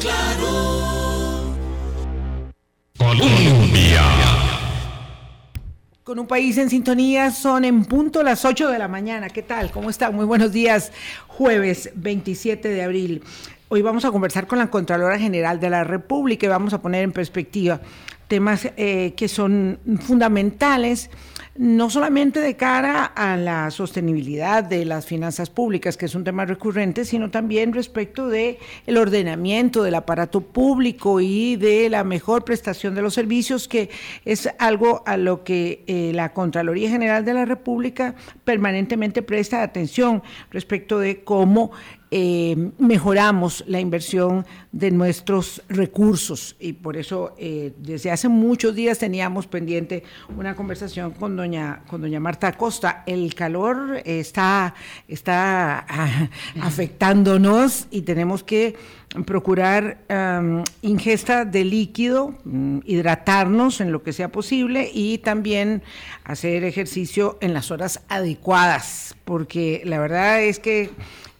Claro. Colombia. Con un país en sintonía son en punto las 8 de la mañana. ¿Qué tal? ¿Cómo están? Muy buenos días. Jueves 27 de abril. Hoy vamos a conversar con la Contralora General de la República y vamos a poner en perspectiva temas eh, que son fundamentales no solamente de cara a la sostenibilidad de las finanzas públicas, que es un tema recurrente, sino también respecto de el ordenamiento del aparato público y de la mejor prestación de los servicios, que es algo a lo que eh, la Contraloría General de la República permanentemente presta atención respecto de cómo eh, mejoramos la inversión de nuestros recursos y por eso eh, desde hace muchos días teníamos pendiente una conversación con doña con doña Marta Acosta. El calor está está ah, afectándonos y tenemos que procurar ingesta de líquido, mm, hidratarnos en lo que sea posible y también hacer ejercicio en las horas adecuadas, porque la verdad es que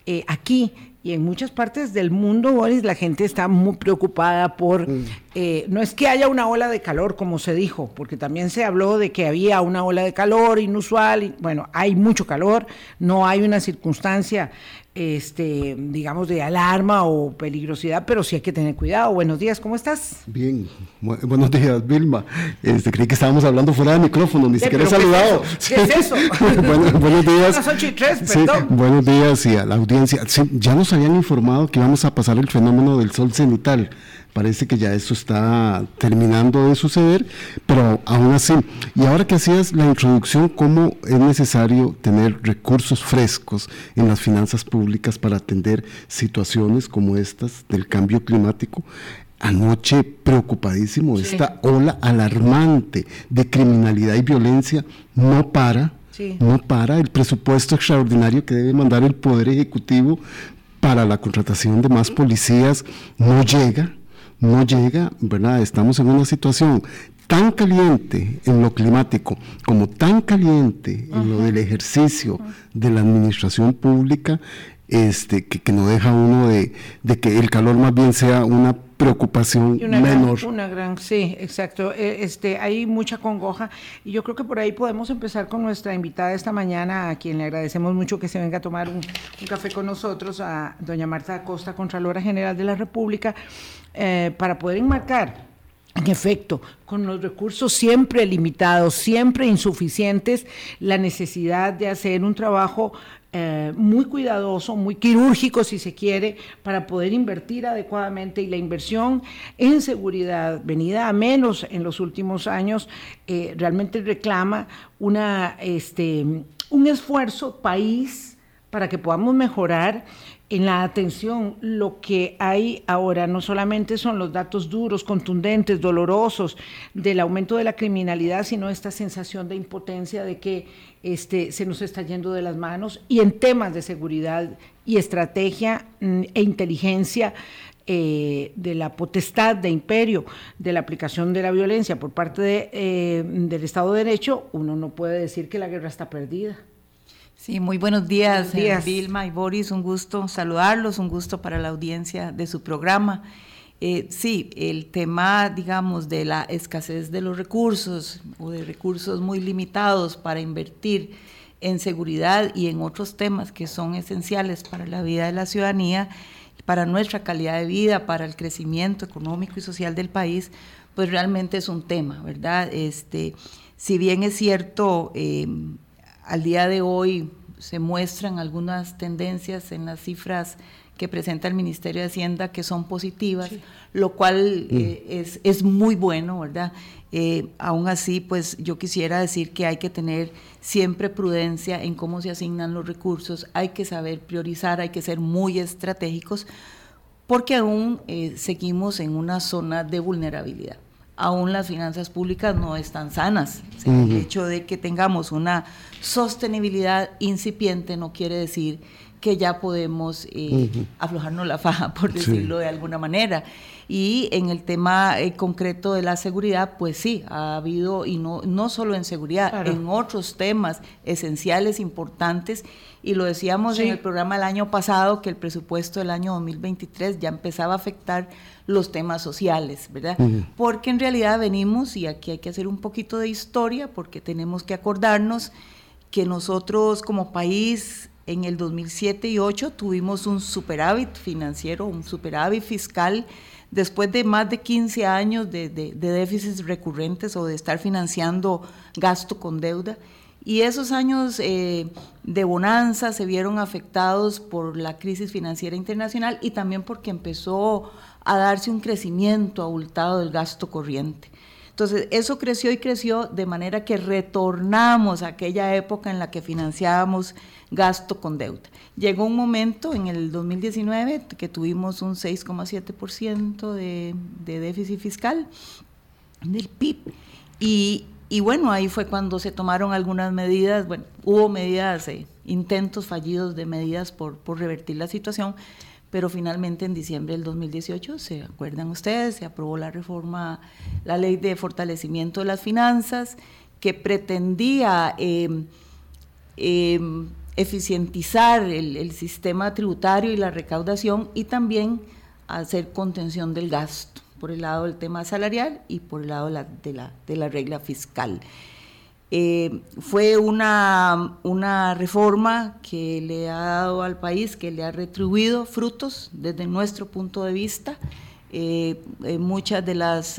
eh, aquí y en muchas partes del mundo, Boris, la gente está muy preocupada por, mm. Eh, no es que haya una ola de calor, como se dijo, porque también se habló de que había una ola de calor inusual, y, bueno, hay mucho calor, no hay una circunstancia este, digamos, de alarma o peligrosidad, pero sí hay que tener cuidado. Buenos días, ¿cómo estás? Bien, buenos días, Vilma. Este, creí que estábamos hablando fuera del micrófono, ni siquiera he saludado. ¿Qué es eso? buenos días. Las 8 y 3, perdón. buenos días y a la audiencia. ya nos habían informado que íbamos a pasar el fenómeno del sol cenital parece que ya eso está terminando de suceder, pero aún así, y ahora que hacías la introducción, cómo es necesario tener recursos frescos en las finanzas públicas para atender situaciones como estas del cambio climático, anoche preocupadísimo, esta ola alarmante de criminalidad y violencia no para. No para el presupuesto extraordinario que debe mandar el Poder Ejecutivo para la contratación de más policías no llega no llega, ¿verdad? Estamos en una situación tan caliente en lo climático como tan caliente en lo del ejercicio de la administración pública, este, que, no deja uno de, que el calor más bien sea una preocupación menor. una gran, sí, exacto. E, este, hay mucha congoja y yo creo que por ahí podemos empezar con nuestra invitada esta mañana, a quien le agradecemos mucho que se venga a tomar un, un café con nosotros, a doña Marta Acosta, Contralora General de la República. Eh, para poder enmarcar en efecto, con los recursos siempre limitados, siempre insuficientes, la necesidad de hacer un trabajo eh, muy cuidadoso, muy quirúrgico si se quiere, para poder invertir adecuadamente y la inversión en seguridad, venida a menos en los últimos años, eh, realmente reclama una, este, un esfuerzo país para que podamos mejorar en la atención, lo que hay ahora no solamente son los datos duros, contundentes, dolorosos del aumento de la criminalidad, sino esta sensación de impotencia de que este, se nos está yendo de las manos y en temas de seguridad y estrategia mm, e inteligencia eh, de la potestad de imperio de la aplicación de la violencia por parte eh, del Estado de Derecho, uno no puede decir que la guerra está perdida. Sí, muy buenos días, Vilma y Boris, un gusto saludarlos, un gusto para la audiencia de su programa. Eh, sí, el tema, digamos, de la escasez de los recursos o de recursos muy limitados para invertir en seguridad y en otros temas que son esenciales para la vida de la ciudadanía, para nuestra calidad de vida, para el crecimiento económico y social del país, pues realmente es un tema, ¿verdad? Este, si bien es cierto, eh, al día de hoy se muestran algunas tendencias en las cifras que presenta el Ministerio de Hacienda que son positivas, lo cual mm. eh, es, muy bueno, ¿verdad? Eh, aún así, pues yo quisiera decir que hay que tener siempre prudencia en cómo se asignan los recursos, hay que saber priorizar, hay que ser muy estratégicos, porque aún eh, seguimos en una zona de vulnerabilidad aún las finanzas públicas no están sanas. El hecho de que tengamos una sostenibilidad incipiente no quiere decir que ya podemos eh, aflojarnos la faja, por decirlo de alguna manera. Y en el tema eh, concreto de la seguridad, pues sí, ha habido, y no, no solo en seguridad, en otros temas esenciales, importantes, y lo decíamos en el programa el año pasado, que el presupuesto del año 2023 ya empezaba a afectar los temas sociales, ¿verdad? Porque en realidad venimos, y aquí hay que hacer un poquito de historia, porque tenemos que acordarnos que nosotros como país en el 2007 y 2008 tuvimos un superávit financiero, un superávit fiscal, después de más de 15 años de, déficits recurrentes o de estar financiando gasto con deuda. Y esos años eh, de bonanza se vieron afectados por la crisis financiera internacional y también porque empezó a darse un crecimiento abultado del gasto corriente. Entonces, eso creció y creció de manera que retornamos a aquella época en la que financiábamos gasto con deuda. Llegó un momento en el 2019 que tuvimos un 6,7% de, déficit fiscal del PIB y, y, bueno, ahí fue cuando se tomaron algunas medidas, bueno, hubo medidas, eh, intentos fallidos de medidas por revertir la situación, pero finalmente en diciembre del 2018, se acuerdan ustedes, se aprobó la reforma, la ley de fortalecimiento de las finanzas, que pretendía em, em, eficientizar el, sistema tributario y la recaudación y también hacer contención del gasto por el lado del tema salarial y por el lado de la, de la regla fiscal. Eh, fue una, una, reforma que le ha dado al país, que le ha retribuido frutos desde nuestro punto de vista. Eh, eh, muchas de las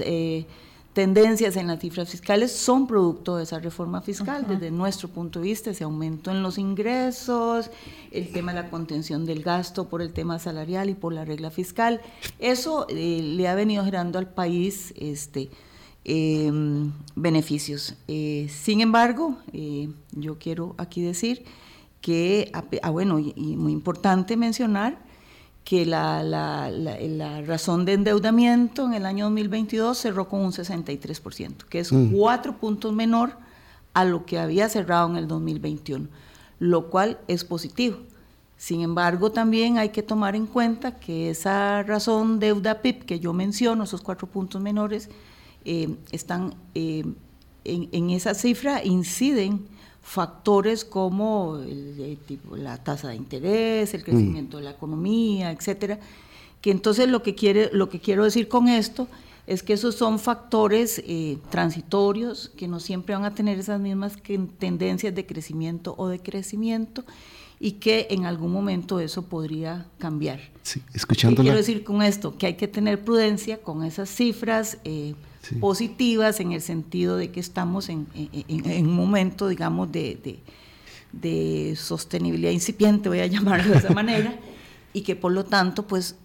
tendencias en las cifras fiscales son producto de esa reforma fiscal, desde nuestro punto de vista, ese aumento en los ingresos, el tema de la contención del gasto por el tema salarial y por la regla fiscal. Eso le ha venido generando al país este, Em, beneficios. Eh, sin embargo, eh, yo quiero aquí decir que, ah, bueno, y, muy importante mencionar que la, la, la, razón de endeudamiento en el año 2022 cerró con un 63%, que es mm. cuatro puntos menor a lo que había cerrado en el 2021, lo cual es positivo. Sin embargo, también hay que tomar en cuenta que esa razón deuda PIB que yo menciono, esos cuatro puntos menores, eh, están eh, en, esa cifra inciden factores como la tasa de interés, el mm. crecimiento de la economía, etcétera, que entonces lo que quiere, lo que quiero decir con esto es que esos son factores eh, transitorios que no siempre van a tener esas mismas tendencias de crecimiento o de crecimiento y que en algún momento eso podría cambiar. Sí, escuchándola. quiero decir con esto? Que hay que tener prudencia con esas cifras positivas en el sentido de que estamos en, un momento, digamos, de, sostenibilidad incipiente, voy a llamarlo de esa manera, y que por lo tanto, pues,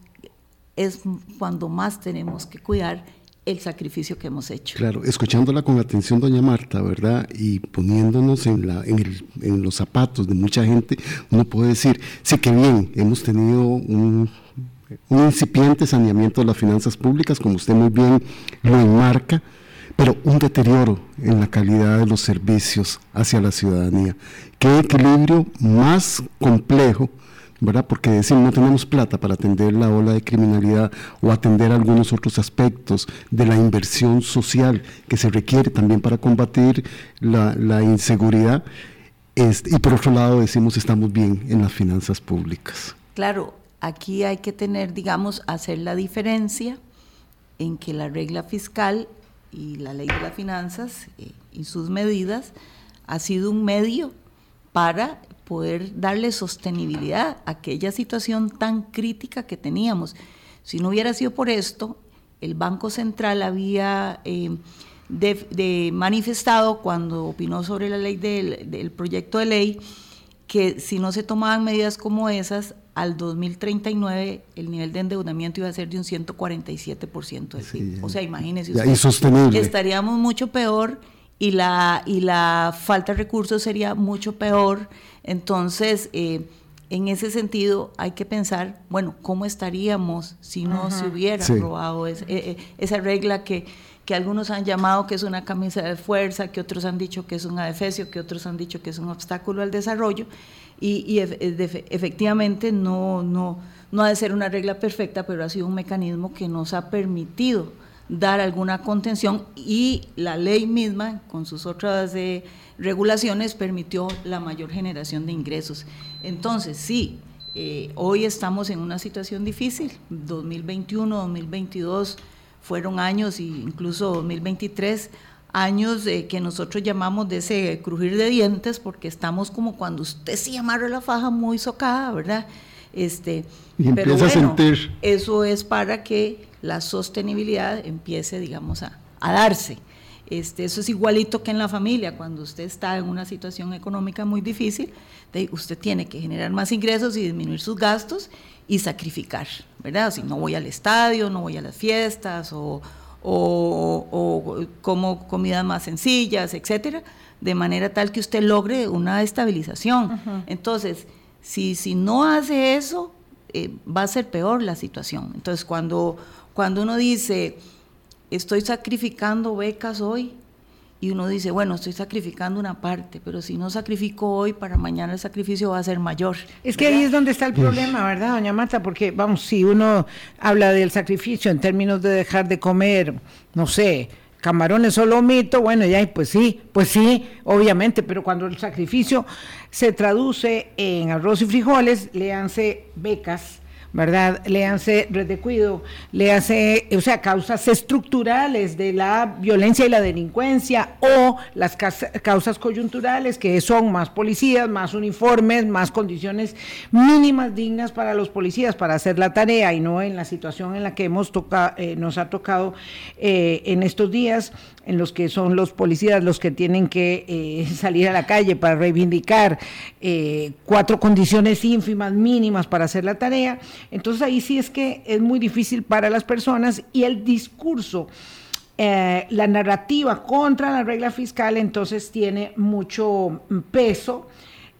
es cuando más tenemos que cuidar el sacrificio que hemos hecho. Claro, escuchándola con atención, doña Marta, ¿verdad? Y poniéndonos en, la, en los zapatos de mucha gente, uno puede decir, sí que bien, hemos tenido un un incipiente saneamiento de las finanzas públicas, como usted muy bien lo enmarca, pero un deterioro en la calidad de los servicios hacia la ciudadanía. Qué equilibrio más complejo, ¿verdad? Porque decir no tenemos plata para atender la ola de criminalidad o atender algunos otros aspectos de la inversión social que se requiere también para combatir la, inseguridad. Este, y por otro lado decimos estamos bien en las finanzas públicas. Claro, Aquí hay que tener, digamos, hacer la diferencia en que la regla fiscal y la ley de las finanzas eh, y sus medidas ha sido un medio para poder darle sostenibilidad a aquella situación tan crítica que teníamos. Si no hubiera sido por esto, el Banco Central había eh, manifestado cuando opinó sobre la ley del proyecto de ley que si no se tomaban medidas como esas, al 2039 el nivel de endeudamiento iba a ser de un 147% del PIB. o sea, imagínese usted, estaríamos mucho peor y la, y la falta de recursos sería mucho peor. Entonces, eh, en ese sentido hay que pensar, bueno, ¿cómo estaríamos si no se hubiera aprobado eh, eh, esa regla que, que algunos han llamado que es una camisa de fuerza, que otros han dicho que es un adefesio, que otros han dicho que es un obstáculo al desarrollo? Y, efectivamente no, no, no ha de ser una regla perfecta, pero ha sido un mecanismo que nos ha permitido dar alguna contención y la ley misma, con sus otras eh, regulaciones, permitió la mayor generación de ingresos. Entonces, sí, eh, hoy estamos en una situación difícil, 2021, 2022 fueron años, e incluso 2023, años que nosotros llamamos de ese crujir de dientes, porque estamos como cuando usted se amarra la faja muy socada, ¿verdad? Este, y pero a sentir. Eso es para que la sostenibilidad empiece, digamos, a, darse. Este, eso es igualito que en la familia, cuando usted está en una situación económica muy difícil, usted tiene que generar más ingresos y disminuir sus gastos y sacrificar, ¿verdad? Si no voy al estadio, no voy a las fiestas o, como comidas más sencillas, etcétera, de manera tal que usted logre una estabilización. Entonces, si, si no hace eso, eh, va a ser peor la situación. Entonces, cuando cuando uno dice, estoy sacrificando becas hoy, y uno dice, bueno, estoy sacrificando una parte, pero si no sacrifico hoy, para mañana el sacrificio va a ser mayor. Es que ahí es donde está el problema, ¿verdad, doña Marta? Porque, vamos, si uno habla del sacrificio en términos de dejar de comer, no sé, camarones o lomito, bueno, ya, pues sí, pues sí, obviamente, pero cuando el sacrificio se traduce en arroz y frijoles, léanse becas, ¿verdad? Léanse red de cuido, léanse, o sea, causas estructurales de la violencia y la delincuencia o las causas coyunturales que son más policías, más uniformes, más condiciones mínimas dignas para los policías para hacer la tarea y no en la situación en la que hemos tocado, eh, nos ha tocado eh, en estos días en los que son los policías los que tienen que eh, salir a la calle para reivindicar eh, cuatro condiciones ínfimas, mínimas para hacer la tarea. Entonces ahí sí es que es muy difícil para las personas y el discurso. Eh, la narrativa contra la regla fiscal entonces tiene mucho peso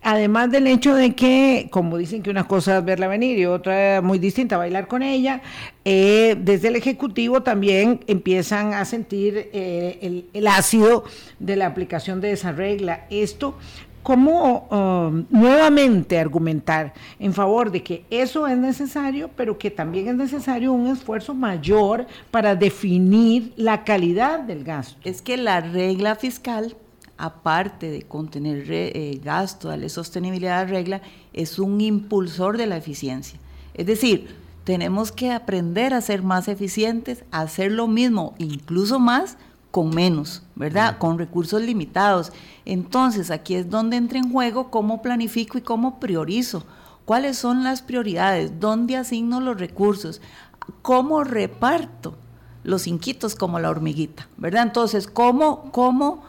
Además del hecho de que, como dicen que una cosa es verla venir y otra muy distinta, bailar con ella, eh, desde el Ejecutivo también empiezan a sentir eh, el, ácido de la aplicación de esa regla. Esto, ¿cómo um, nuevamente argumentar en favor de que eso es necesario, pero que también es necesario un esfuerzo mayor para definir la calidad del gasto? Es que la regla fiscal aparte de contener eh, gasto, darle sostenibilidad a la regla, es un impulsor de la eficiencia. Es decir, tenemos que aprender a ser más eficientes, a hacer lo mismo, incluso más, con menos, ¿verdad? Con recursos limitados. Entonces, aquí es donde entra en juego cómo planifico y cómo priorizo. ¿Cuáles son las prioridades? ¿Dónde asigno los recursos? ¿Cómo reparto los inquitos como la hormiguita? ¿Verdad? Entonces, ¿cómo, cómo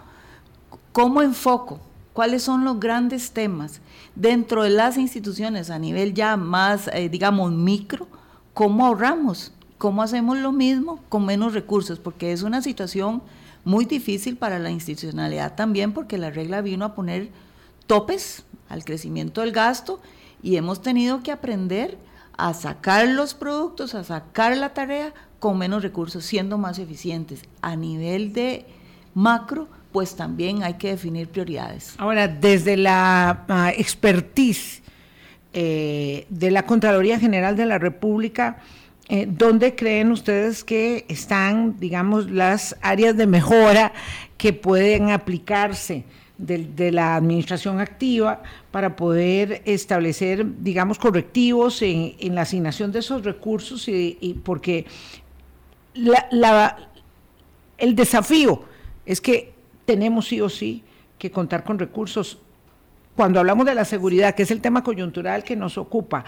¿Cómo enfoco? ¿Cuáles son los grandes temas dentro de las instituciones a nivel ya más, eh, digamos, micro? ¿Cómo ahorramos? ¿Cómo hacemos lo mismo con menos recursos? Porque es una situación muy difícil para la institucionalidad también, porque la regla vino a poner topes al crecimiento del gasto y hemos tenido que aprender a sacar los productos, a sacar la tarea con menos recursos, siendo más eficientes. A nivel de macro, pues también hay que definir prioridades. Ahora, desde la ah, expertise eh, de la Contraloría General de la República, eh, ¿dónde creen ustedes que están, digamos, las áreas de mejora que pueden aplicarse? De, la administración activa para poder establecer, digamos, correctivos en, la asignación de esos recursos y, porque el desafío es que tenemos sí o sí que contar con recursos. Cuando hablamos de la seguridad, que es el tema coyuntural que nos ocupa,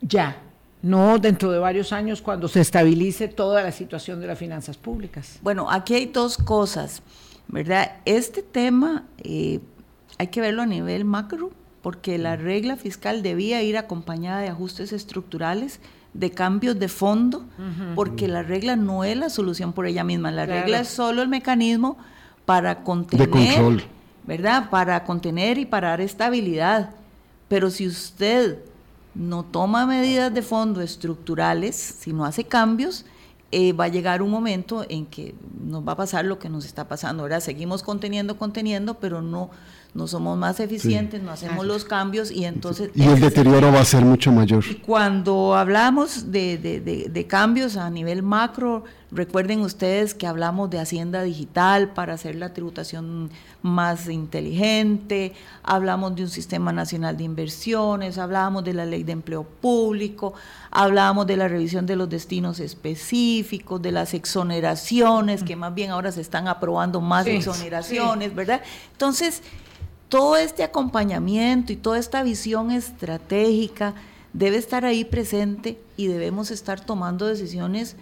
ya, no dentro de varios años cuando se estabilice toda la situación de las finanzas públicas. Bueno, aquí hay dos cosas, ¿verdad? Este tema eh, hay que verlo a nivel macro, porque la regla fiscal debía ir acompañada de ajustes estructurales, de cambios de fondo, porque la regla no es la solución por ella misma, la regla es solo el mecanismo para contener, ¿verdad? Para contener y para dar estabilidad. Pero si usted no toma medidas de fondo estructurales, si no hace cambios, eh, va a llegar un momento en que nos va a pasar lo que nos está pasando. Ahora seguimos conteniendo, conteniendo, pero no, no somos más eficientes, no hacemos los cambios y entonces... Y el deterioro va a ser mucho mayor. Cuando hablamos de, de, cambios a nivel macro, recuerden ustedes que hablamos de hacienda digital para hacer la tributación más inteligente, hablamos de un sistema nacional de inversiones, hablamos de la ley de empleo público, hablamos de la revisión de los destinos específicos, de las exoneraciones, que más bien ahora se están aprobando más exoneraciones, ¿verdad? Entonces, todo este acompañamiento y toda esta visión estratégica debe estar ahí presente y debemos estar tomando decisiones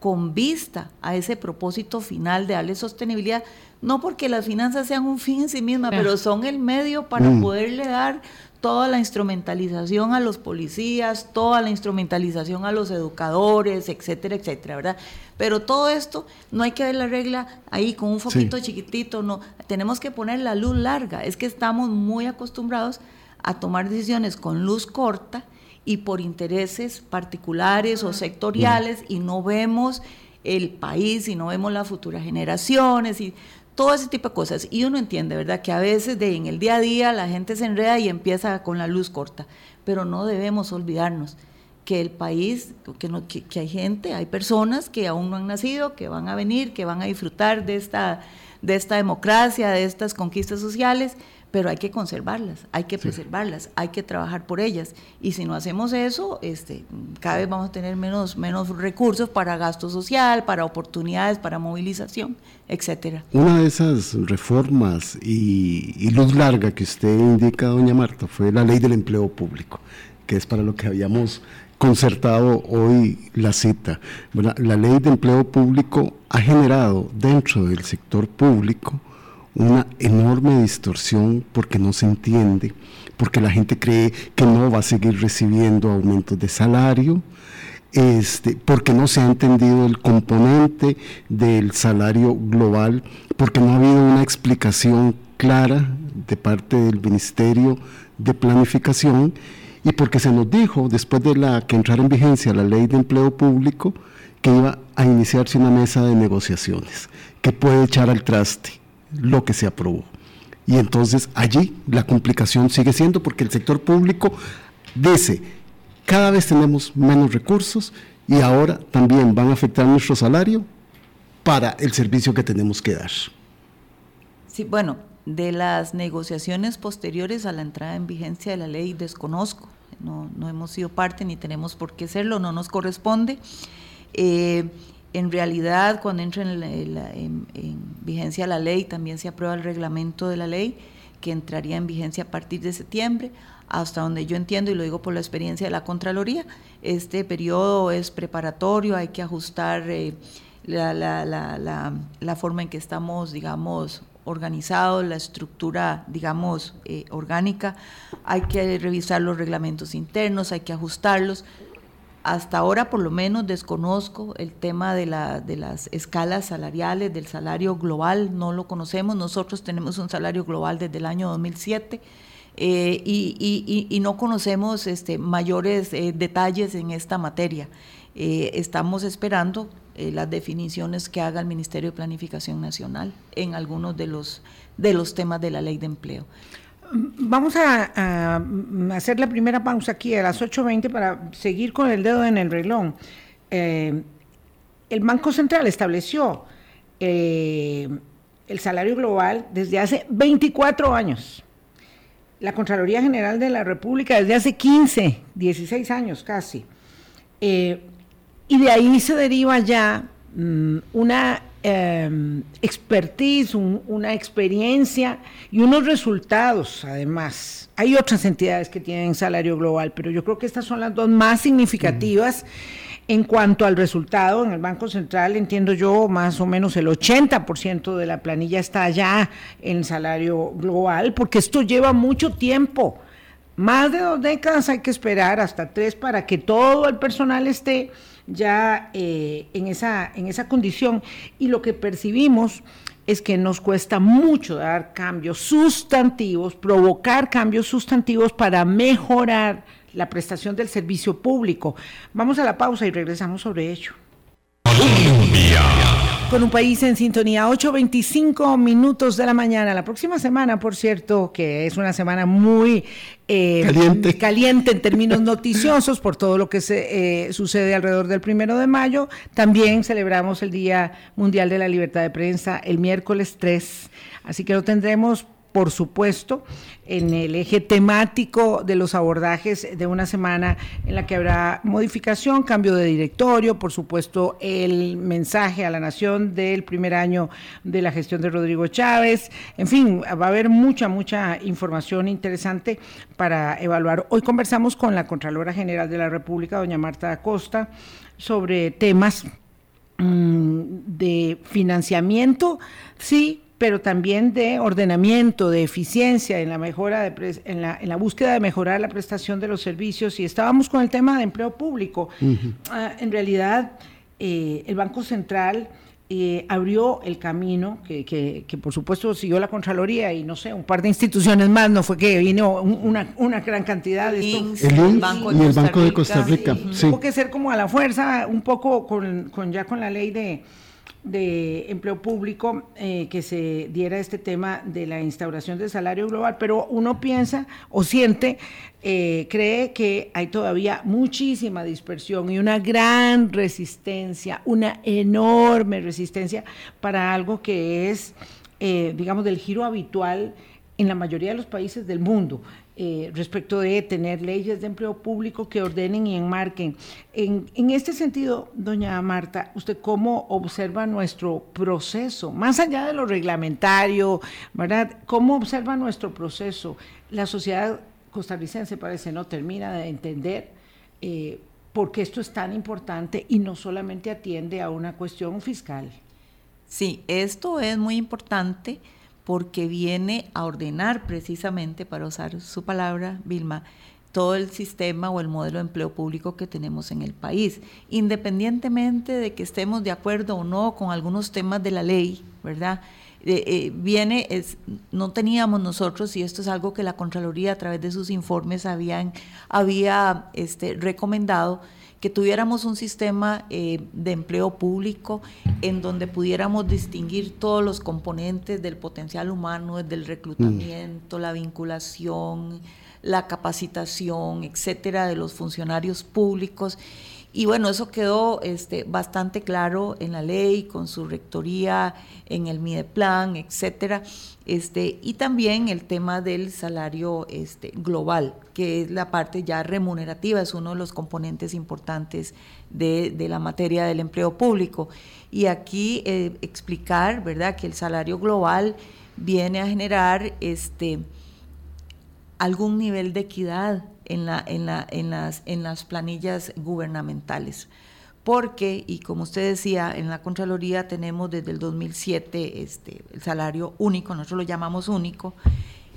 con vista a ese propósito final de darle sostenibilidad, no porque las finanzas sean un fin en sí mismas, pero son el medio para mm. poderle dar toda la instrumentalización a los policías, toda la instrumentalización a los educadores, etcétera, etcétera, ¿verdad? Pero todo esto no hay que ver la regla ahí con un foquito chiquitito, no, tenemos que poner la luz larga, es que estamos muy acostumbrados a tomar decisiones con luz corta y por intereses particulares o sectoriales y no vemos el país y no vemos las futuras generaciones y todo ese tipo de cosas. Y uno entiende, ¿verdad? Que a veces en el día a día la gente se enreda y empieza con la luz corta, pero no debemos olvidarnos que el país, que, no, que, hay gente, hay personas que aún no han nacido, que van a venir, que van a disfrutar de esta, de esta democracia, de estas conquistas sociales, pero hay que conservarlas, hay que preservarlas, hay que trabajar por ellas. Y si no hacemos eso, este, cada vez vamos a tener menos, menos recursos para gasto social, para oportunidades, para movilización, etcétera. Una de esas reformas y, luz larga que usted indica, doña Marta, fue la ley del empleo público, que es para lo que habíamos concertado hoy la cita. La ley de empleo público ha generado dentro del sector público una enorme distorsión porque no se entiende, porque la gente cree que no va a seguir recibiendo aumentos de salario, este, porque no se ha entendido el componente del salario global, porque no ha habido una explicación clara de parte del Ministerio de Planificación y porque se nos dijo, después de la que entrara en vigencia la ley de empleo público, que iba a iniciarse una mesa de negociaciones que puede echar al traste lo que se aprobó. Y entonces allí la complicación sigue siendo porque el sector público dice, cada vez tenemos menos recursos y ahora también van a afectar nuestro salario para el servicio que tenemos que dar. Sí, bueno, de las negociaciones posteriores a la entrada en vigencia de la ley desconozco, no, no hemos sido parte ni tenemos por qué serlo, no nos corresponde. Eh, en realidad, cuando entra en, vigencia la ley, también se aprueba el reglamento de la ley, que entraría en vigencia a partir de septiembre, hasta donde yo entiendo, y lo digo por la experiencia de la Contraloría, este periodo es preparatorio, hay que ajustar eh, la, forma en que estamos, digamos, organizados, la estructura, digamos, eh, orgánica, hay que revisar los reglamentos internos, hay que ajustarlos, hasta ahora por lo menos desconozco el tema de, la, de las escalas salariales, del salario global, no lo conocemos. Nosotros tenemos un salario global desde el año 2007 eh, y, no conocemos este, mayores eh, detalles en esta materia. Eh, estamos esperando las definiciones que haga el Ministerio de Planificación Nacional en algunos de los, de los temas de la ley de empleo. Vamos a, hacer la primera pausa aquí a las 8.20 para seguir con el dedo en el reloj. Eh, el Banco Central estableció eh, el salario global desde hace 24 años. La Contraloría General de la República desde hace 15, 16 años casi. Eh, y de ahí se deriva ya mm, una Em, expertise, una experiencia y unos resultados además. Hay otras entidades que tienen salario global, pero yo creo que estas son las dos más significativas. En cuanto al resultado, en el Banco Central entiendo yo más o menos el 80% de la planilla está ya en salario global, porque esto lleva mucho tiempo. Más de dos décadas hay que esperar, hasta tres, para que todo el personal esté ya eh, en, esa, en esa condición y lo que percibimos es que nos cuesta mucho dar cambios sustantivos, provocar cambios sustantivos para mejorar la prestación del servicio público. Vamos a la pausa y regresamos sobre ello. Con un país en sintonía, 8.25 minutos de la mañana. La próxima semana, por cierto, que es una semana muy eh, caliente. caliente en términos noticiosos por todo lo que se, eh, sucede alrededor del primero de mayo. También celebramos el Día Mundial de la Libertad de Prensa el miércoles 3. Así que lo tendremos por supuesto, en el eje temático de los abordajes de una semana en la que habrá modificación, cambio de directorio, por supuesto, el mensaje a la nación del primer año de la gestión de Rodrigo Chávez. En fin, va a haber mucha, mucha información interesante para evaluar. Hoy conversamos con la Contralora General de la República, doña Marta Acosta, sobre temas mm, de financiamiento, sí, pero también de ordenamiento, de eficiencia en la mejora de en, la, en la búsqueda de mejorar la prestación de los servicios y estábamos con el tema de empleo público. Ah, en realidad, eh, el Banco Central eh, abrió el camino, que, que, por supuesto siguió la Contraloría y no sé, un par de instituciones más, no fue que vino una, una gran cantidad de esto. El, Banco y el Banco de Costa Rica. Tuvo que ser como a la fuerza, un poco con, con ya con la ley de de empleo público eh, que se diera este tema de la instauración del salario global, pero uno piensa o siente, eh, cree que hay todavía muchísima dispersión y una gran resistencia, una enorme resistencia para algo que es, eh, digamos, del giro habitual en la mayoría de los países del mundo. Eh, respecto de tener leyes de empleo público que ordenen y enmarquen. En, en, este sentido, doña Marta, ¿usted cómo observa nuestro proceso? Más allá de lo reglamentario, ¿verdad? ¿Cómo observa nuestro proceso? La sociedad costarricense parece no termina de entender eh, por qué esto es tan importante y no solamente atiende a una cuestión fiscal. Sí, esto es muy importante porque viene a ordenar precisamente, para usar su palabra, Vilma, todo el sistema o el modelo de empleo público que tenemos en el país, independientemente de que estemos de acuerdo o no con algunos temas de la ley, ¿verdad? Eh, eh, viene, no teníamos nosotros, y esto es algo que la Contraloría a través de sus informes habían, había este, recomendado, que tuviéramos un sistema eh, de empleo público en donde pudiéramos distinguir todos los componentes del potencial humano, del reclutamiento, mm. la vinculación, la capacitación, etcétera, de los funcionarios públicos y bueno, eso quedó este, bastante claro en la ley, con su rectoría, en el MIDEPLAN, etcétera. Este, y también el tema del salario este, global, que es la parte ya remunerativa, es uno de los componentes importantes de, la materia del empleo público. Y aquí eh, explicar, ¿verdad?, que el salario global viene a generar este, algún nivel de equidad en, la, en, la, en, las, en las planillas gubernamentales. Porque, y como usted decía, en la Contraloría tenemos desde el 2007 este, el salario único, nosotros lo llamamos único,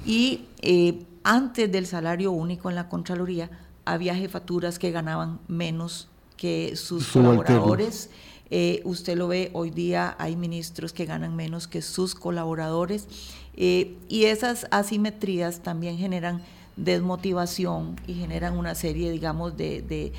y eh, antes del salario único en la Contraloría había jefaturas que ganaban menos que sus colaboradores. Eh, usted lo ve, hoy día hay ministros que ganan menos que sus colaboradores eh, y esas asimetrías también generan desmotivación y generan una serie, digamos, de,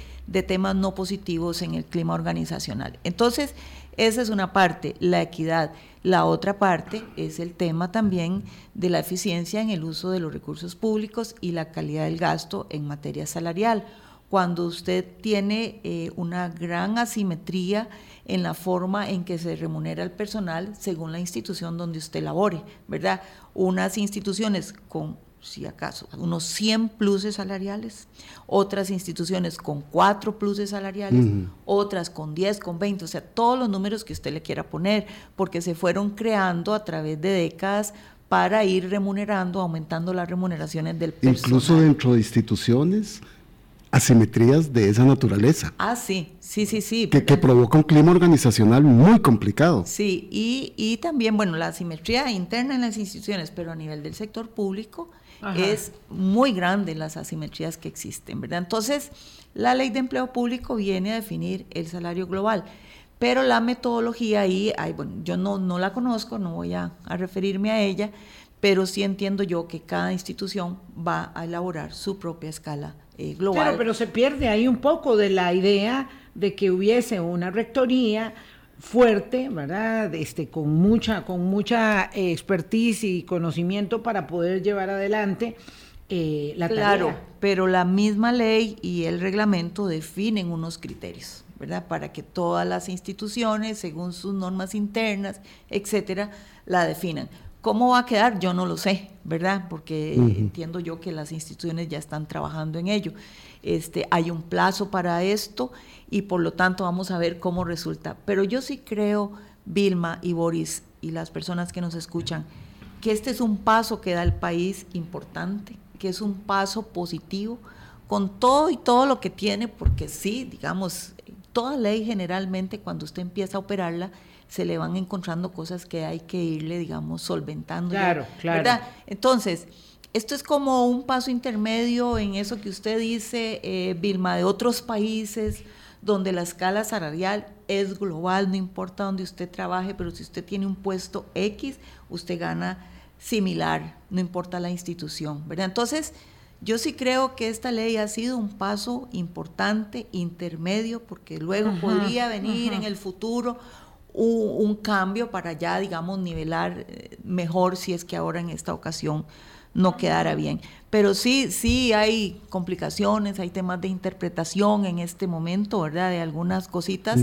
temas no positivos en el clima organizacional. Entonces, esa es una parte, la equidad. La otra parte es el tema también de la eficiencia en el uso de los recursos públicos y la calidad del gasto en materia salarial. Cuando usted tiene eh, una gran asimetría en la forma en que se remunera el personal según la institución donde usted labore, ¿verdad? Unas instituciones con si acaso, unos 100 pluses salariales, otras instituciones con 4 pluses salariales, otras con 10, con 20, o sea, todos los números que usted le quiera poner, porque se fueron creando a través de décadas para ir remunerando, aumentando las remuneraciones del personal. Incluso dentro de instituciones, asimetrías de esa naturaleza. Ah, sí, sí, sí, sí. Que, que provoca un clima organizacional muy complicado. Sí, y, y también, bueno, la asimetría interna en las instituciones, pero a nivel del sector público, es muy grande las asimetrías que existen, ¿verdad? Entonces, la ley de empleo público viene a definir el salario global, pero la metodología ahí, bueno, yo no, no la conozco, no voy a, referirme a ella, pero sí entiendo yo que cada institución va a elaborar su propia escala eh, global. pero se pierde ahí un poco de la idea de que hubiese una rectoría fuerte, ¿verdad? Este, con mucha, con mucha eh, expertise y conocimiento para poder llevar adelante eh, la claro, pero la misma ley y el reglamento definen unos criterios, ¿verdad? Para que todas las instituciones, según sus normas internas, etcétera, la definan. ¿Cómo va a quedar? Yo no lo sé, ¿verdad? Porque entiendo yo que las instituciones ya están trabajando en ello. Este, hay un plazo para esto y por lo tanto vamos a ver cómo resulta. Pero yo sí creo, Vilma y Boris y las personas que nos escuchan, que este es un paso que da el país importante, que es un paso positivo con todo y todo lo que tiene, porque sí, digamos, toda ley generalmente cuando usted empieza a operarla, se le van encontrando cosas que hay que irle, digamos, solventando. Claro, claro. Entonces, esto es como un paso intermedio en eso que usted dice, eh, Vilma, de otros países donde la escala salarial es global, no importa donde usted trabaje, pero si usted tiene un puesto X, usted gana similar, no importa la institución, ¿verdad? Entonces, yo sí creo que esta ley ha sido un paso importante, intermedio, porque luego podría venir en el futuro un, cambio para ya, digamos, nivelar eh, mejor si es que ahora en esta ocasión no quedara bien. Pero sí, sí hay complicaciones, hay temas de interpretación en este momento, ¿verdad? De algunas cositas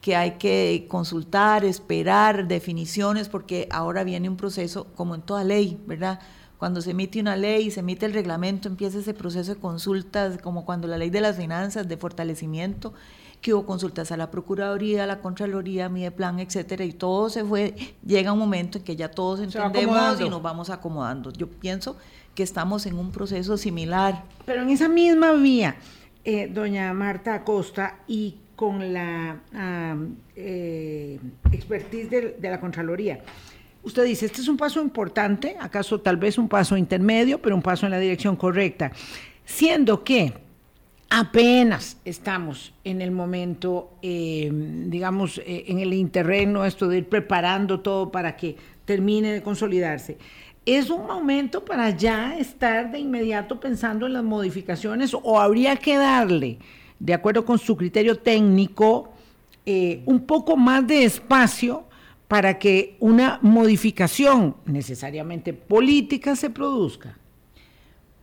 que hay que consultar, esperar definiciones, porque ahora viene un proceso como en toda ley, ¿verdad? Cuando se emite una ley, se emite el reglamento, empieza ese proceso de consultas, como cuando la ley de las finanzas, de fortalecimiento, que hubo consultas a la Procuraduría, a la Contraloría, Mideplan, etcétera, y todo se fue, llega un momento en que ya todos entendemos y nos vamos acomodando. Yo pienso que estamos en un proceso similar. Pero en esa misma vía, eh, doña Marta Acosta, y con la eh, expertise de, de la Contraloría, usted dice, este es un paso importante, acaso tal vez un paso intermedio, pero un paso en la dirección correcta, siendo que apenas estamos en el momento, eh, digamos, eh, en el interreno, esto de ir preparando todo para que termine de consolidarse. ¿Es un momento para ya estar de inmediato pensando en las modificaciones o habría que darle, de acuerdo con su criterio técnico, eh, un poco más de espacio para que una modificación necesariamente política se produzca?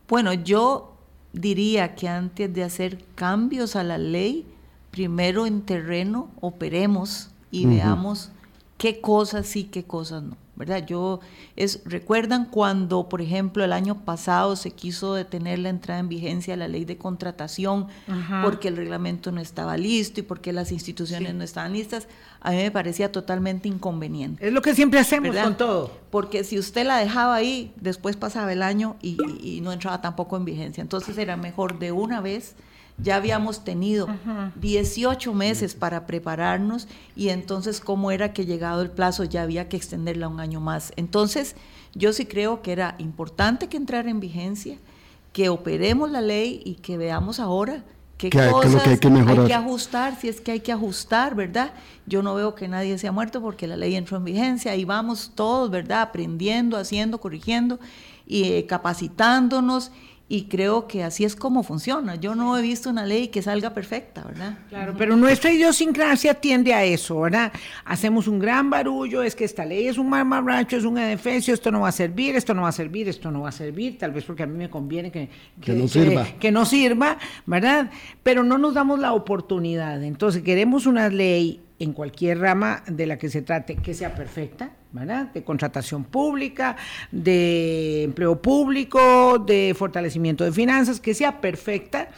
Bueno, yo diría que antes de hacer cambios a la ley, primero en terreno operemos y veamos qué cosas sí, qué cosas no. ¿verdad? Yo es recuerdan cuando, por ejemplo, el año pasado se quiso detener la entrada en vigencia de la ley de contratación porque el reglamento no estaba listo y porque las instituciones no estaban listas, a mí me parecía totalmente inconveniente. Es lo que siempre hacemos con todo. Porque si usted la dejaba ahí, después pasaba el año y, y no entraba tampoco en vigencia. Entonces era mejor de una vez ya habíamos tenido 18 meses para prepararnos y entonces cómo era que llegado el plazo ya había que extenderla un año más. Entonces yo sí creo que era importante que entrara en vigencia, que operemos la ley y que veamos ahora qué cosas hay, que hay que ajustar, si es que hay que ajustar, ¿verdad? Yo no veo que nadie se ha muerto porque la ley entró en vigencia y vamos todos, ¿verdad? Aprendiendo, haciendo, corrigiendo y eh, capacitándonos y creo que así es como funciona. Yo no he visto una ley que salga perfecta, ¿verdad? Claro, pero nuestra idiosincrasia tiende a eso, ¿verdad? Hacemos un gran barullo, es que esta ley es un mamarracho, es un edefesio, esto no va a servir, esto no va a servir, esto no va a servir, tal vez porque a mí me conviene que, que, no sirva. Que, no sirva, ¿verdad? Pero no nos damos la oportunidad. Entonces, queremos una ley en cualquier rama de la que se trate que sea perfecta, de contratación pública, de empleo público, de fortalecimiento de finanzas, que sea perfecta,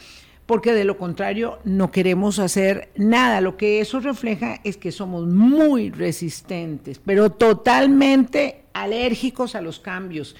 porque de lo contrario no queremos hacer nada. Lo que eso refleja es que somos muy resistentes, pero totalmente alérgicos a los cambios.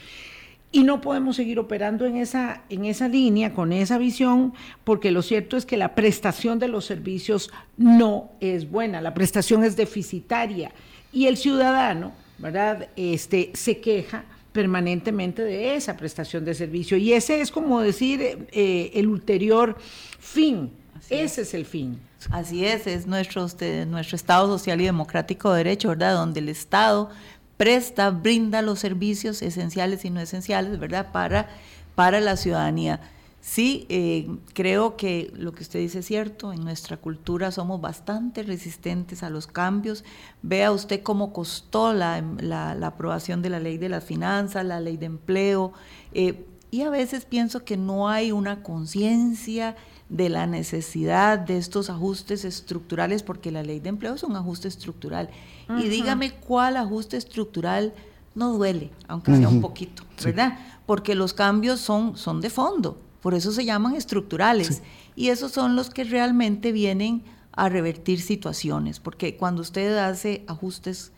Y no podemos seguir operando en esa, en esa línea, con esa visión, porque lo cierto es que la prestación de los servicios no es buena, la prestación es deficitaria. Y el ciudadano, ¿verdad? Este, se queja permanentemente de esa prestación de servicio. Y ese es como decir eh, el ulterior fin. ese es. el fin. Así es, es nuestro, nuestro Estado social y democrático de derecho, ¿verdad? Donde el Estado presta, brinda los servicios esenciales y no esenciales, ¿verdad? Para, para la ciudadanía. Sí, eh, creo que lo que usted dice es cierto, en nuestra cultura somos bastante resistentes a los cambios. Vea usted cómo costó la, aprobación de la ley de las finanzas, la ley de empleo, eh, y a veces pienso que no hay una conciencia de la necesidad de estos ajustes estructurales, porque la ley de empleo es un ajuste estructural. Y dígame cuál ajuste estructural no duele, aunque sea un poquito, ¿verdad? Porque los cambios son, son de fondo. Por eso se llaman estructurales. Y esos son los que realmente vienen a revertir situaciones, porque cuando usted hace ajustes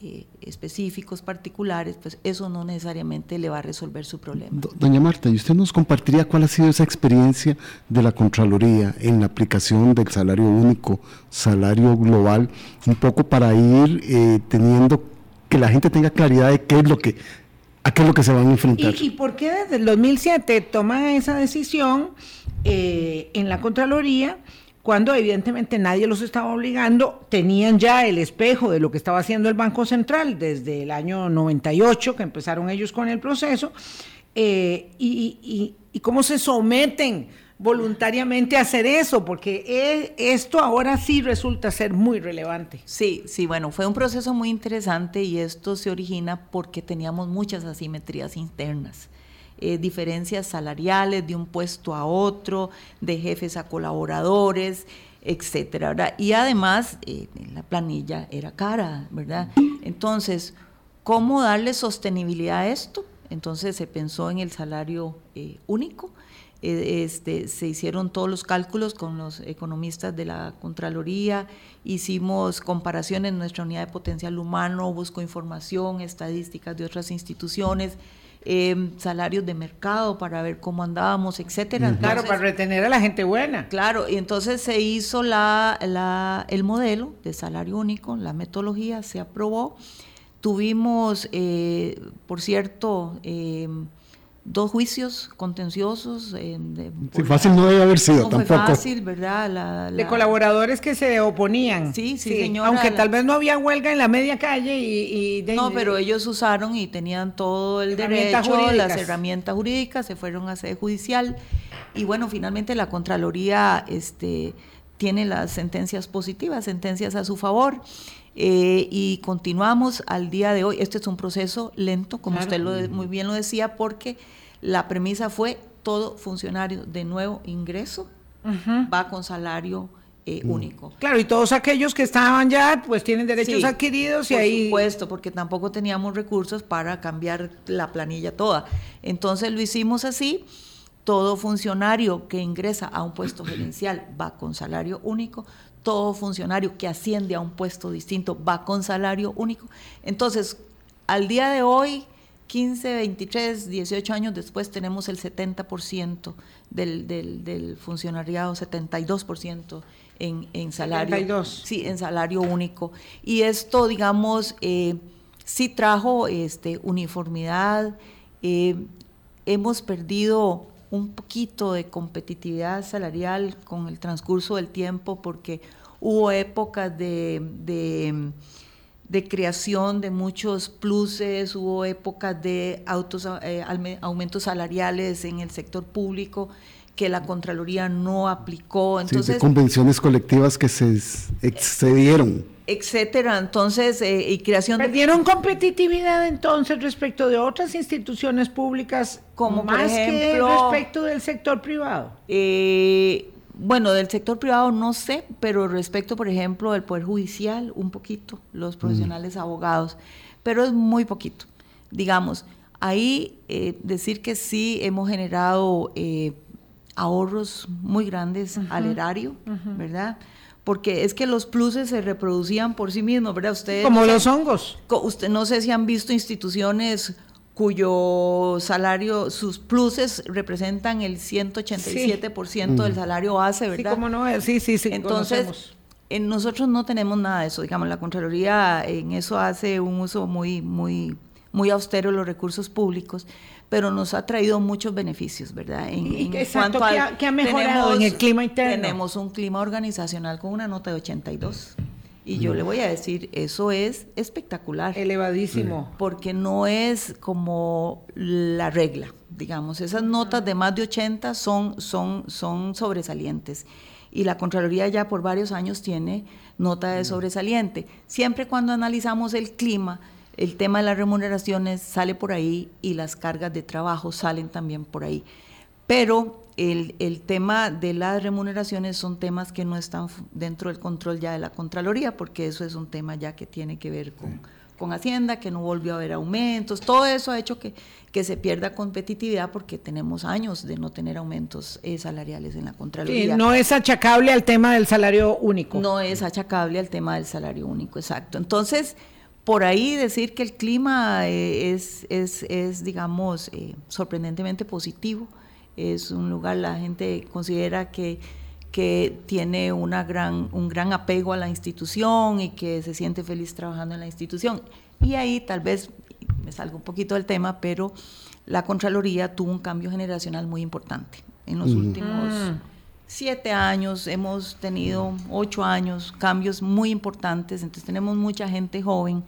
eh, específicos, particulares, pues eso no necesariamente le va a resolver su problema. Doña Marta, ¿y usted nos compartiría cuál ha sido esa experiencia de la Contraloría en la aplicación del salario único, salario global, un poco para ir eh, teniendo que la gente tenga claridad de qué es lo que ¿A qué es lo que se van a enfrentar? ¿Y, por qué desde el 2007 toman esa decisión eh, en la Contraloría? cuando evidentemente nadie los estaba obligando, tenían ya el espejo de lo que estaba haciendo el Banco Central desde el año 98, que empezaron ellos con el proceso, eh, y, y, cómo se someten voluntariamente hacer eso, porque e, esto ahora sí resulta ser muy relevante. Sí, sí, bueno, fue un proceso muy interesante y esto se origina porque teníamos muchas asimetrías internas. Eh, diferencias salariales de un puesto a otro, de jefes a colaboradores, etcétera, Y además eh, la planilla era cara, ¿verdad? Entonces, ¿cómo darle sostenibilidad a esto? Entonces se pensó en el salario eh, único este, se hicieron todos los cálculos con los economistas de la Contraloría, hicimos comparaciones en nuestra unidad de potencial humano, busco información, estadísticas de otras instituciones, eh, salarios de mercado para ver cómo andábamos, etcétera. claro, para retener a la gente buena. Claro, y entonces se hizo la, la, el modelo de salario único, la metodología se aprobó. Tuvimos, eh, por cierto, dos juicios contenciosos. Eh, fácil no debe haber sido no tampoco. Fue fácil, ¿verdad? de colaboradores que se oponían. Sí, sí, señora. Aunque tal vez no había huelga en la media calle y... no, pero ellos usaron y tenían todo el derecho, las herramientas jurídicas, se fueron a sede judicial y bueno, finalmente la Contraloría este, tiene las sentencias positivas, sentencias a su favor. Eh, y continuamos al día de hoy. Este es un proceso lento, como usted lo, muy bien lo decía, porque la premisa fue todo funcionario de nuevo ingreso va con salario eh, mm. único. Claro, y todos aquellos que estaban ya, pues tienen derechos adquiridos y por ahí... supuesto, porque tampoco teníamos recursos para cambiar la planilla toda. Entonces lo hicimos así. Todo funcionario que ingresa a un puesto gerencial va con salario único. Todo funcionario que asciende a un puesto distinto va con salario único. Entonces, al día de hoy, 15, 23, 18 años después tenemos el 70% del, del, del, funcionariado, 72% en, en salario. 72. Sí, en salario único. Y esto, digamos, eh, sí trajo este, uniformidad. Eh, hemos perdido un poquito de competitividad salarial con el transcurso del tiempo porque hubo épocas de de creación de muchos pluses, hubo épocas de autos, eh, aumentos salariales en el sector público que la Contraloría no aplicó. Entonces, de convenciones colectivas que se excedieron. Etcétera. Entonces, eh, y creación ¿Perdieron competitividad entonces respecto de otras instituciones públicas como más que respecto del sector privado? Eh, bueno, del sector privado no sé, pero respecto, por ejemplo, del Poder Judicial, un poquito, los mm. profesionales abogados, pero es muy poquito. Digamos, ahí eh, decir que sí hemos generado eh, ahorros muy grandes al erario, ¿verdad? Porque es que los pluses se reproducían por sí mismos, ¿verdad? Ustedes Como los hongos. Usted no sé si han visto instituciones cuyo salario, sus pluses representan el 187% del salario base, ¿verdad? Sí, cómo no, sí, sí, sí. Entonces, en nosotros no tenemos nada de eso, digamos, la Contraloría en eso hace un uso muy, muy, muy austero de los recursos públicos, pero nos ha traído muchos beneficios, ¿verdad? En, en Exacto, ha, mejorado en el clima interno? Tenemos un clima organizacional con una nota de 82 Y yo le voy a decir, eso es espectacular. Elevadísimo. Porque no es como la regla, digamos. Esas notas de más de 80 son, son, son sobresalientes. Y la Contraloría ya por varios años tiene nota de sobresaliente. Siempre cuando analizamos el clima, el tema de las remuneraciones sale por ahí y las cargas de trabajo salen también por ahí. Pero el, el, tema de las remuneraciones son temas que no están dentro del control ya de la Contraloría, porque eso es un tema ya que tiene que ver con, con Hacienda, que no volvió a haber aumentos, todo eso ha hecho que, que se pierda competitividad porque tenemos años de no tener aumentos eh, salariales en la Contraloría. no es achacable al tema del salario único. No es achacable al tema del salario único, exacto. Entonces, por ahí decir que el clima eh, es, es, es, digamos, eh, sorprendentemente positivo. Es un lugar, la gente considera que, que tiene una gran, un gran apego a la institución y que se siente feliz trabajando en la institución. Y ahí tal vez, me salgo un poquito del tema, pero la Contraloría tuvo un cambio generacional muy importante en los últimos... Mm siete años, hemos tenido ocho años, cambios muy importantes, entonces tenemos mucha gente joven.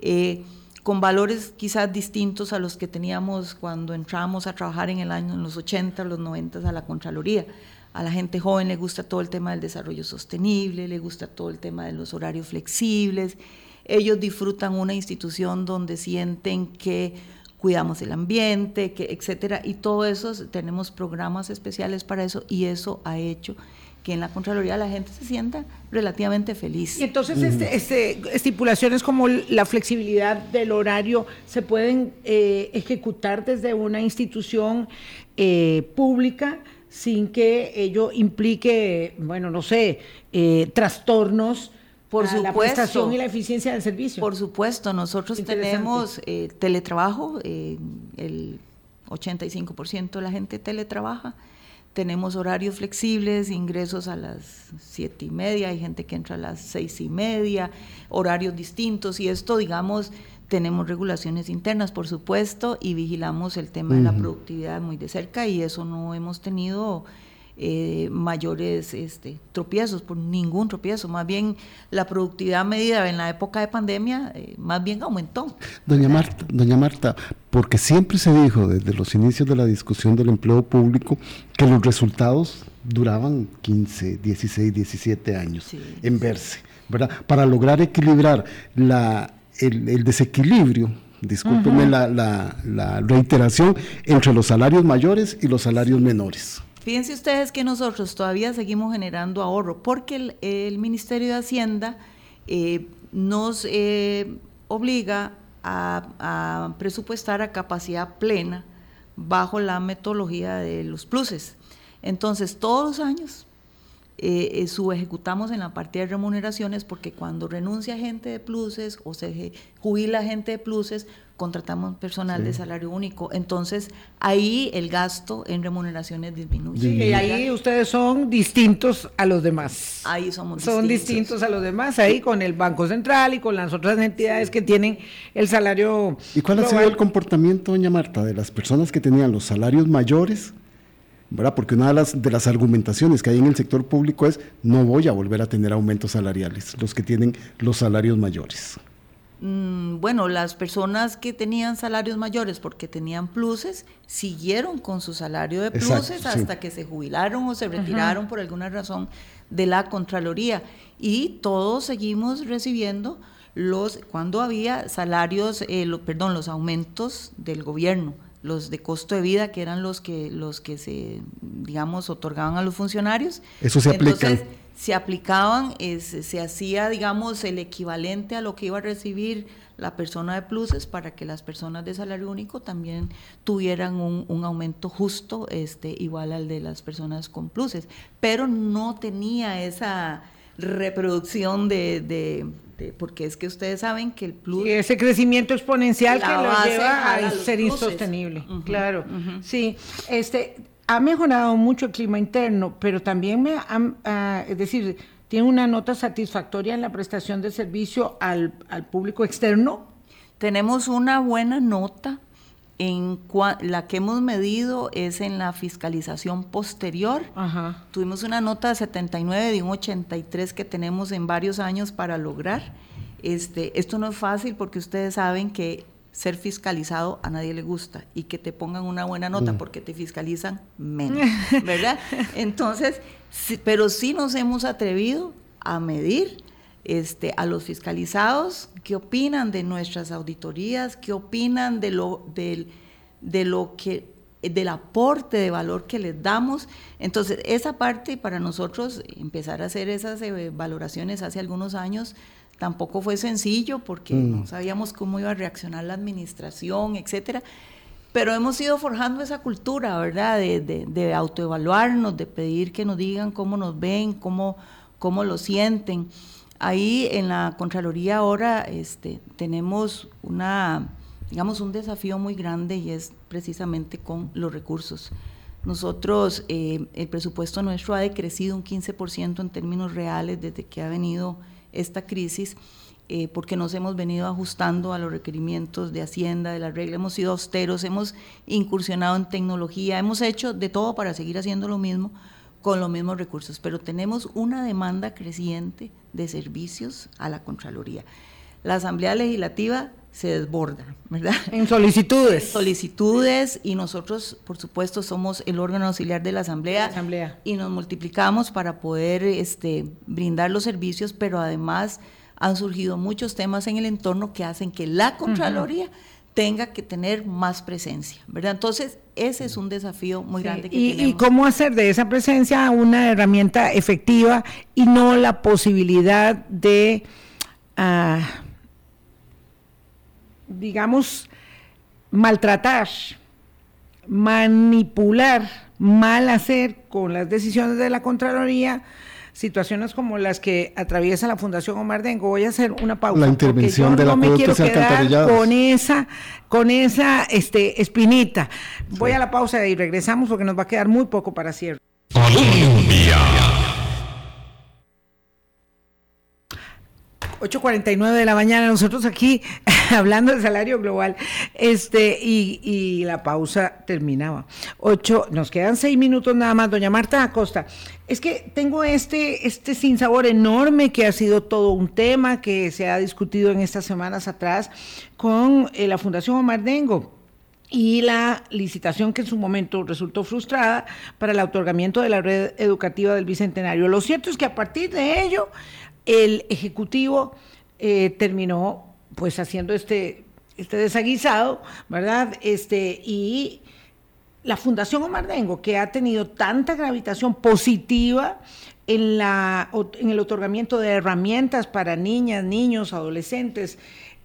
Eh, con valores quizás distintos a los que teníamos cuando entramos a trabajar en el año, en los 80, los 90 a la Contraloría. A la gente joven le gusta todo el tema del desarrollo sostenible, le gusta todo el tema de los horarios flexibles. Ellos disfrutan una institución donde sienten que cuidamos el ambiente, que, etcétera, y todo eso, tenemos programas especiales para eso y eso ha hecho que en la Contraloría la gente se sienta relativamente feliz. Y entonces este, este, estipulaciones como la flexibilidad del horario se pueden eh, ejecutar desde una institución eh, pública sin que ello implique, bueno, no sé, eh, trastornos por supuesto, la prestación y la eficiencia del servicio. Por supuesto, nosotros tenemos eh, teletrabajo, eh, el 85% de la gente teletrabaja, tenemos horarios flexibles, ingresos a las siete y media, hay gente que entra a las seis y media, horarios distintos y esto, digamos, tenemos regulaciones internas, por supuesto, y vigilamos el tema de la productividad muy de cerca y eso no hemos tenido eh, mayores este, tropiezos, por ningún tropiezo. Más bien la productividad medida en la época de pandemia, eh, más bien aumentó. Doña Marta, doña Marta, porque siempre se dijo desde los inicios de la discusión del empleo público que los resultados duraban 15, 16, 17 años en verse, ¿verdad? Para lograr equilibrar la, el, desequilibrio discúlpeme la, la, la, reiteración entre los salarios mayores y los salarios menores. Fíjense ustedes que nosotros todavía seguimos generando ahorro porque el, Ministerio de Hacienda eh, nos eh, obliga a, presupuestar a capacidad plena bajo la metodología de los pluses. Entonces, todos los años eh, subejecutamos en la partida de remuneraciones porque cuando renuncia gente de pluses o se jubila gente de pluses, contratamos personal de salario único. Entonces, ahí el gasto en remuneraciones disminuye. y ahí ustedes son distintos a los demás. Ahí somos Son distintos a los demás, ahí con el Banco Central y con las otras entidades que tienen el salario. ¿Y cuál ha sido el comportamiento, doña Marta, de las personas que tenían los salarios mayores? ¿Verdad? Porque una de las, de las argumentaciones que hay en el sector público es no voy a volver a tener aumentos salariales, los que tienen los salarios mayores. Mm, bueno, las personas que tenían salarios mayores porque tenían pluses, siguieron con su salario de pluses hasta que se jubilaron o se retiraron por alguna razón de la Contraloría. Y todos seguimos recibiendo los, cuando había salarios, eh, perdón, los aumentos del gobierno, los de costo de vida, que eran los que, los que se, digamos, otorgaban a los funcionarios. Eso se aplica se aplicaban, se hacía, digamos, el equivalente a lo que iba a recibir la persona de pluses para que las personas de salario único también tuvieran un, aumento justo, este, igual al de las personas con pluses. Pero no tenía esa reproducción de, porque es que ustedes saben que el plus... ese crecimiento exponencial que lo lleva a, ser insostenible, claro. Sí, este, ha mejorado mucho el clima interno, pero también me ha, es decir, tiene una nota satisfactoria en la prestación de servicio al, público externo. Tenemos una buena nota En la que hemos medido es en la fiscalización posterior. Tuvimos una nota de 79 de un 83 que tenemos en varios años para lograr. Este, esto no es fácil porque ustedes saben que ser fiscalizado a nadie le gusta y que te pongan una buena nota mm. porque te fiscalizan menos, ¿verdad? Entonces, pero sí nos hemos atrevido a medir este, a los fiscalizados, qué opinan de nuestras auditorías, qué opinan de lo, de, de lo que del aporte de valor que les damos. Entonces, esa parte para nosotros, empezar a hacer esas eh, valoraciones hace algunos años, tampoco fue sencillo porque mm. no sabíamos cómo iba a reaccionar la administración, etcétera. Pero hemos ido forjando esa cultura, ¿verdad? De, de, de autoevaluarnos, de pedir que nos digan cómo nos ven, cómo, cómo lo sienten. Ahí en la Contraloría ahora este, tenemos una, digamos, un desafío muy grande y es precisamente con los recursos. Nosotros, eh, el presupuesto nuestro ha decrecido un 15% en términos reales desde que ha venido esta crisis, eh, porque nos hemos venido ajustando a los requerimientos de Hacienda, de la regla, hemos sido austeros, hemos incursionado en tecnología, hemos hecho de todo para seguir haciendo lo mismo, con los mismos recursos, pero tenemos una demanda creciente de servicios a la Contraloría. La Asamblea Legislativa se desborda, ¿verdad? En solicitudes. solicitudes y nosotros, por supuesto, somos el órgano auxiliar de la Asamblea, Asamblea. y nos multiplicamos para poder este, brindar los servicios, pero además han surgido muchos temas en el entorno que hacen que la Contraloría tenga que tener más presencia, ¿verdad? Entonces, ese es un desafío muy grande que y, tenemos. ¿Y cómo hacer de esa presencia una herramienta efectiva y no la posibilidad de, ah, digamos, maltratar, manipular, mal hacer con las decisiones de la Contraloría? Situaciones como las que atraviesa la Fundación Omar Dengo. Voy a hacer una pausa. La intervención de la no me quiero quedar con esa, con esa este, espinita. Voy a la pausa y regresamos porque nos va a quedar muy poco para cierre. Colombia. 8.49 de la mañana, nosotros aquí hablando del salario global, este, y, y, la pausa terminaba. Ocho, nos quedan seis minutos nada más, doña Marta Acosta. Es que tengo este, este sinsabor enorme que ha sido todo un tema que se ha discutido en estas semanas atrás con eh, la Fundación Omar Dengo y la licitación que en su momento resultó frustrada para el otorgamiento de la red educativa del Bicentenario. Lo cierto es que a partir de ello el Ejecutivo eh, terminó pues haciendo este, este desaguisado, ¿verdad? Este, y la Fundación Omar Dengo, que ha tenido tanta gravitación positiva en, la, en el otorgamiento de herramientas para niñas, niños, adolescentes,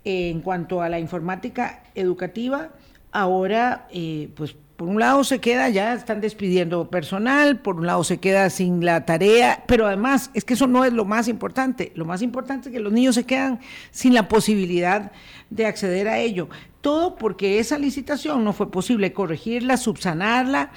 en cuanto a la informática educativa, ahora eh, pues por un lado se queda, ya están despidiendo personal, por un lado se queda sin la tarea, pero además es que eso no es lo más importante. Lo más importante es que los niños se quedan sin la posibilidad de acceder a ello. Todo porque esa licitación no fue posible corregirla, subsanarla,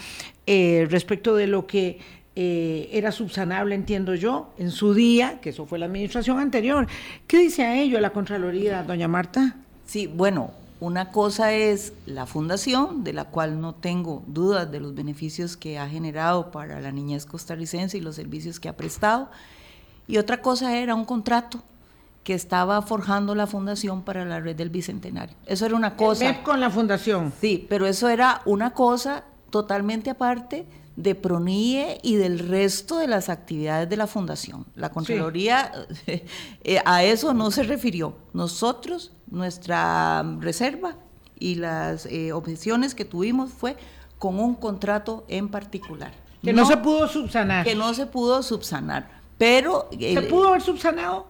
eh, respecto de lo que eh, era subsanable, entiendo yo, en su día, que eso fue la administración anterior. ¿Qué dice a ello la Contraloría, doña Marta? Sí, bueno, una cosa es la fundación, de la cual no tengo dudas de los beneficios que ha generado para la niñez costarricense y los servicios que ha prestado. Y otra cosa era un contrato que estaba forjando la fundación para la red del Bicentenario. Eso era una cosa. con la fundación. Sí, pero eso era una cosa totalmente aparte de PRONIE y del resto de las actividades de la Fundación. La Contraloría eh, a eso no se refirió. Nosotros, nuestra reserva y las eh, objeciones que tuvimos fue con un contrato en particular. Que no, se pudo subsanar. Que no se pudo subsanar. Pero... ¿Se eh, pudo haber subsanado?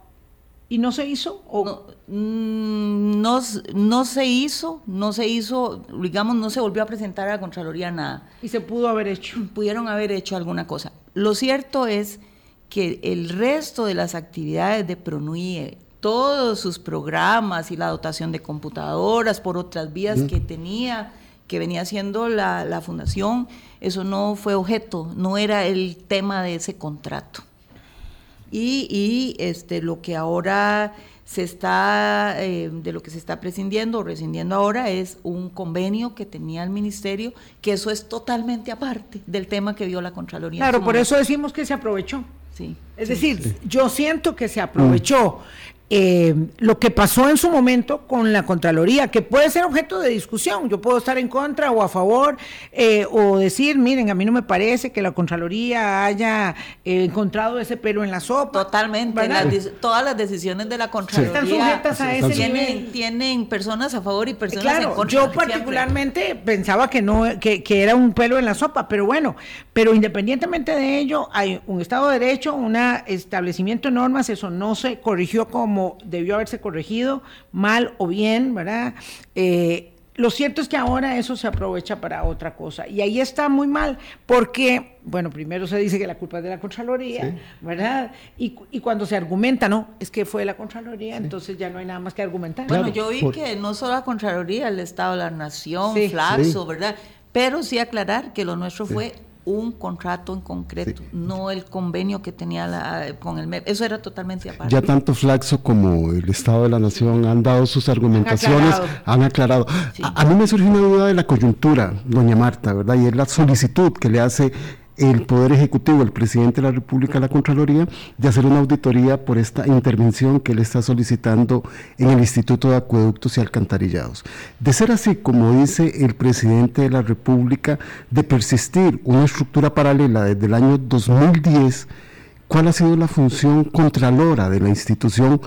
¿Y no se hizo? ¿O? Mm, no, no, se hizo, no se hizo, digamos, no se volvió a presentar a la Contraloría nada. ¿Y se pudo haber hecho? Pudieron haber hecho alguna cosa. Lo cierto es que el resto de las actividades de PRONUIE, todos sus programas y la dotación de computadoras por otras vías que tenía, que venía haciendo la, la fundación, eso no fue objeto, no era el tema de ese contrato. Y, este, lo que ahora se está, eh, de lo que se está prescindiendo o rescindiendo ahora es un convenio que tenía el ministerio, que eso es totalmente aparte del tema que vio la Contraloría. Claro, por eso decimos que se aprovechó. Sí. Es decir, yo siento que se aprovechó eh, lo que pasó en su momento con la Contraloría, que puede ser objeto de discusión. Yo puedo estar en contra o a favor, eh, o decir, miren, a mí no me parece que la Contraloría haya eh, encontrado ese pelo en la sopa. Totalmente. todas las decisiones de la Contraloría están sujetas a ese tienen, tienen personas a favor y personas en contra. Yo particularmente pensaba que no, que, que era un pelo en la sopa, pero bueno, pero independientemente de ello, hay un Estado de Derecho, un establecimiento de normas, eso no se corrigió como debió haberse corregido, mal o bien, ¿verdad? Eh, lo cierto es que ahora eso se aprovecha para otra cosa. Y ahí está muy mal, porque, bueno, primero se dice que la culpa es de la Contraloría, ¿verdad? Y, cuando se argumenta, no, es que fue la Contraloría, entonces ya no hay nada más que argumentar. Bueno, yo vi que no solo la Contraloría, el Estado de la Nación, Flaxo, ¿verdad? Pero sí aclarar que lo nuestro fue un contrato en concreto, no el convenio que tenía la, con el MEP. Eso era totalmente aparte. Ya tanto Flaxo como el Estado de la Nación han dado sus argumentaciones, han aclarado. A, a, mí me surgió una duda de la coyuntura, doña Marta, ¿verdad? Y es la solicitud que le hace el Poder Ejecutivo, el presidente de la República, la Contraloría, de hacer una auditoría por esta intervención que él está solicitando en el Instituto de Acueductos y Alcantarillados. De ser así, como dice el presidente de la República, de persistir una estructura paralela desde el año 2010, ¿cuál ha sido la función contralora de la institución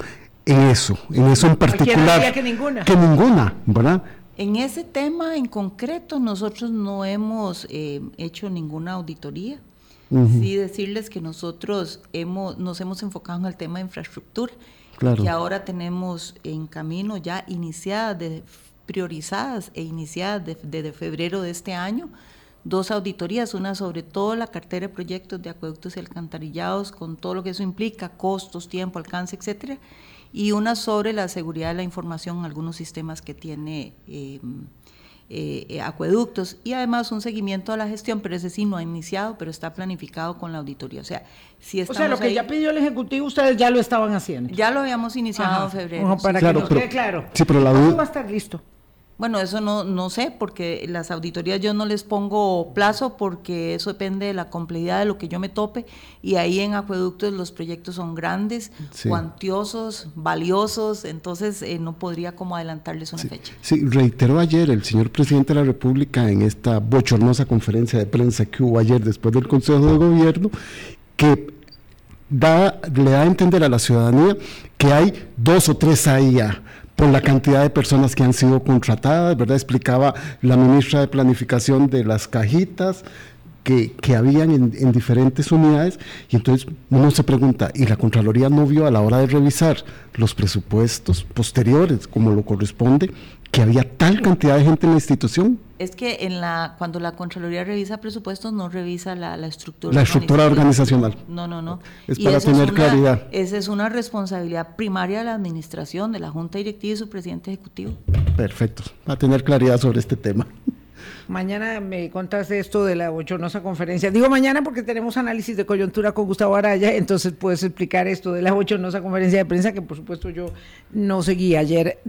en eso, en eso en particular? Que ninguna. Que ninguna, ¿verdad? En ese tema en concreto nosotros no hemos eh, hecho ninguna auditoría. Sí decirles que nosotros hemos, nos hemos enfocado en el tema de infraestructura, que ahora tenemos en camino ya iniciadas, de, priorizadas e iniciadas desde febrero de este año, dos auditorías, una sobre todo la cartera de proyectos de acueductos y alcantarillados, con todo lo que eso implica, costos, tiempo, alcance, etcétera, y una sobre la seguridad de la información en algunos sistemas que tiene em, eh, eh, acueductos y además un seguimiento a la gestión, pero ese sí no ha iniciado, pero está planificado con la auditoría. O sea, si o sea lo que ya pidió el Ejecutivo, ustedes ya lo estaban haciendo. Ya lo habíamos iniciado en febrero. para que nos quede claro. Sí, pero la duda... va a estar listo? Bueno, eso no, no sé, porque las auditorías yo no les pongo plazo porque eso depende de la complejidad de lo que yo me tope. Y ahí en acueductos los proyectos son grandes, cuantiosos, valiosos, entonces eh, no podría como adelantarles una fecha. Sí, reiteró ayer el señor presidente de la República en esta bochornosa conferencia de prensa que hubo ayer después del Consejo de Gobierno que da, le da a entender a la ciudadanía que hay dos o tres AIA por la cantidad de personas que han sido contratadas, ¿verdad? Explicaba la ministra de Planificación de las cajitas que, que habían en, en, diferentes unidades y entonces uno se pregunta, ¿y la Contraloría no vio a la hora de revisar los presupuestos posteriores como lo corresponde que había tal cantidad de gente en la institución? Es que en la cuando la Contraloría revisa presupuestos no revisa la, estructura. La estructura organizacional. No, no, no. Es para tener claridad. Esa es una responsabilidad primaria de la administración, de la Junta Directiva y su presidente ejecutivo. Perfecto. a tener claridad sobre este tema. Mañana me contaste esto de la bochornosa conferencia. Digo mañana porque tenemos análisis de coyuntura con Gustavo Araya, entonces puedes explicar esto de la bochornosa conferencia de prensa que por supuesto yo no seguí ayer.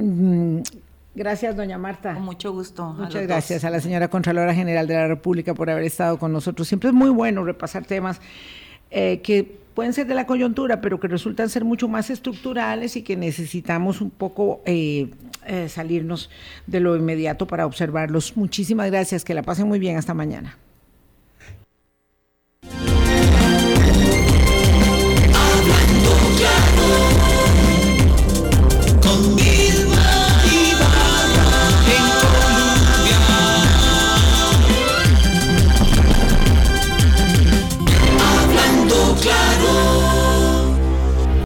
Gracias, doña Marta. Con mucho gusto. Muchas gracias a la señora Contralora General de la República por haber estado con nosotros. Siempre es muy bueno repasar temas eh, que pueden ser de la coyuntura, pero que resultan ser mucho más estructurales y que necesitamos un poco eh, eh, salirnos de lo inmediato para observarlos. Muchísimas gracias, que la pasen muy bien hasta mañana.